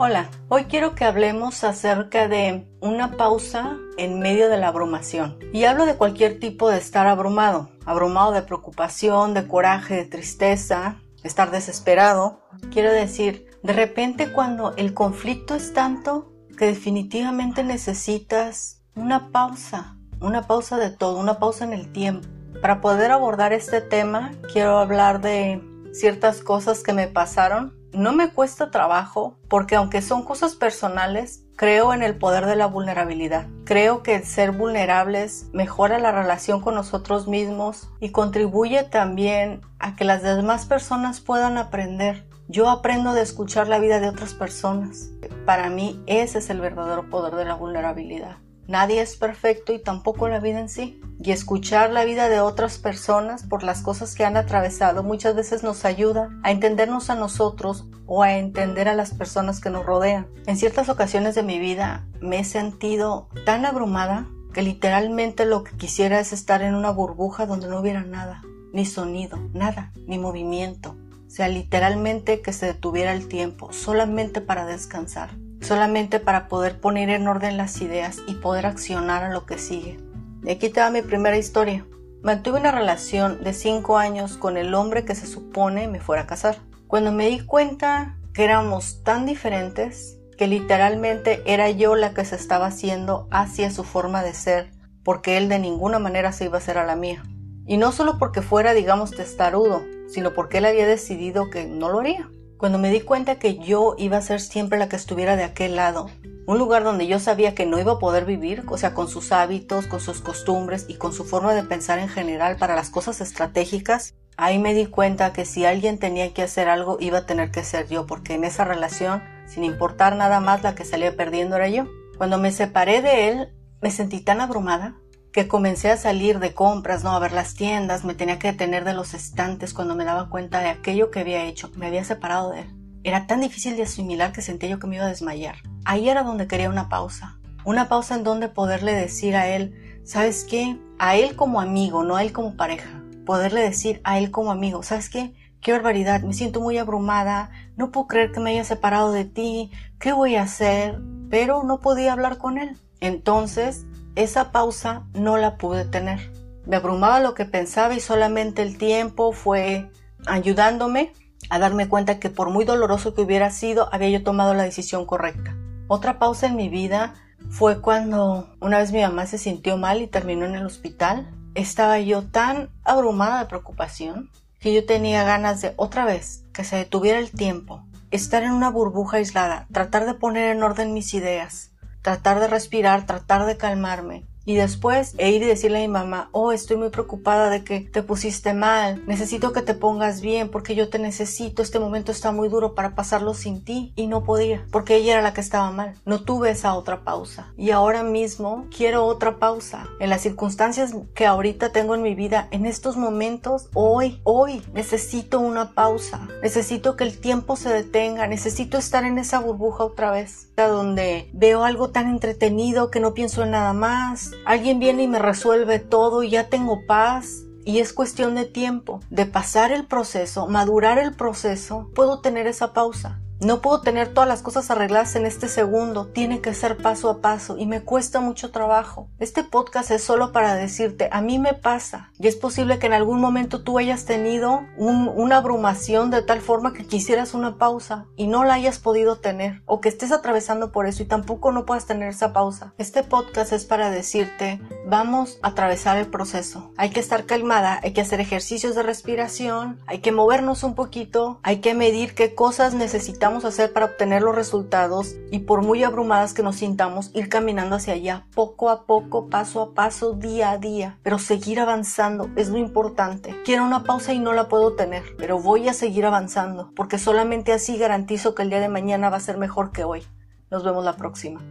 Hola, hoy quiero que hablemos acerca de una pausa en medio de la abrumación. Y hablo de cualquier tipo de estar abrumado, abrumado de preocupación, de coraje, de tristeza, estar desesperado. Quiero decir, de repente cuando el conflicto es tanto que definitivamente necesitas una pausa, una pausa de todo, una pausa en el tiempo. Para poder abordar este tema, quiero hablar de ciertas cosas que me pasaron no me cuesta trabajo porque aunque son cosas personales, creo en el poder de la vulnerabilidad. Creo que ser vulnerables mejora la relación con nosotros mismos y contribuye también a que las demás personas puedan aprender. Yo aprendo de escuchar la vida de otras personas. Para mí ese es el verdadero poder de la vulnerabilidad. Nadie es perfecto y tampoco la vida en sí. Y escuchar la vida de otras personas por las cosas que han atravesado muchas veces nos ayuda a entendernos a nosotros o a entender a las personas que nos rodean. En ciertas ocasiones de mi vida me he sentido tan abrumada que literalmente lo que quisiera es estar en una burbuja donde no hubiera nada, ni sonido, nada, ni movimiento. O sea, literalmente que se detuviera el tiempo, solamente para descansar solamente para poder poner en orden las ideas y poder accionar a lo que sigue. Y aquí te va mi primera historia. Mantuve una relación de 5 años con el hombre que se supone me fuera a casar. Cuando me di cuenta que éramos tan diferentes, que literalmente era yo la que se estaba haciendo hacia su forma de ser, porque él de ninguna manera se iba a hacer a la mía. Y no solo porque fuera, digamos, testarudo, sino porque él había decidido que no lo haría. Cuando me di cuenta que yo iba a ser siempre la que estuviera de aquel lado, un lugar donde yo sabía que no iba a poder vivir, o sea, con sus hábitos, con sus costumbres y con su forma de pensar en general para las cosas estratégicas, ahí me di cuenta que si alguien tenía que hacer algo iba a tener que ser yo, porque en esa relación, sin importar nada más, la que salía perdiendo era yo. Cuando me separé de él, me sentí tan abrumada que comencé a salir de compras, ¿no? A ver las tiendas, me tenía que detener de los estantes cuando me daba cuenta de aquello que había hecho, me había separado de él. Era tan difícil de asimilar que sentía yo que me iba a desmayar. Ahí era donde quería una pausa. Una pausa en donde poderle decir a él, ¿sabes qué? A él como amigo, no a él como pareja. Poderle decir a él como amigo, ¿sabes qué? Qué barbaridad, me siento muy abrumada, no puedo creer que me haya separado de ti, ¿qué voy a hacer? Pero no podía hablar con él. Entonces esa pausa no la pude tener. Me abrumaba lo que pensaba y solamente el tiempo fue ayudándome a darme cuenta que por muy doloroso que hubiera sido, había yo tomado la decisión correcta. Otra pausa en mi vida fue cuando una vez mi mamá se sintió mal y terminó en el hospital. Estaba yo tan abrumada de preocupación que yo tenía ganas de otra vez que se detuviera el tiempo, estar en una burbuja aislada, tratar de poner en orden mis ideas, tratar de respirar, tratar de calmarme y después e ir y decirle a mi mamá, oh, estoy muy preocupada de que te pusiste mal, necesito que te pongas bien porque yo te necesito, este momento está muy duro para pasarlo sin ti. Y no podía porque ella era la que estaba mal. No tuve esa otra pausa. Y ahora mismo quiero otra pausa. En las circunstancias que ahorita tengo en mi vida, en estos momentos, hoy, hoy necesito una pausa, necesito que el tiempo se detenga, necesito estar en esa burbuja otra vez, donde veo algo tan entretenido que no pienso en nada más, Alguien viene y me resuelve todo y ya tengo paz. Y es cuestión de tiempo, de pasar el proceso, madurar el proceso, puedo tener esa pausa. No puedo tener todas las cosas arregladas en este segundo, tiene que ser paso a paso y me cuesta mucho trabajo. Este podcast es solo para decirte, a mí me pasa y es posible que en algún momento tú hayas tenido una abrumación de tal forma que quisieras una pausa y no la hayas podido tener o que estés atravesando por eso y tampoco no puedas tener esa pausa. Este podcast es para decirte, vamos a atravesar el proceso. Hay que estar calmada, hay que hacer ejercicios de respiración, hay que movernos un poquito, hay que medir qué cosas necesitamos hacer para obtener los resultados y por muy abrumadas que nos sintamos, ir caminando hacia allá poco a poco, paso a paso, día a día. Pero seguir avanzando es lo importante. Quiero una pausa y no la puedo tener, pero voy a seguir avanzando porque solamente así garantizo que el día de mañana va a ser mejor que hoy. Nos vemos la próxima.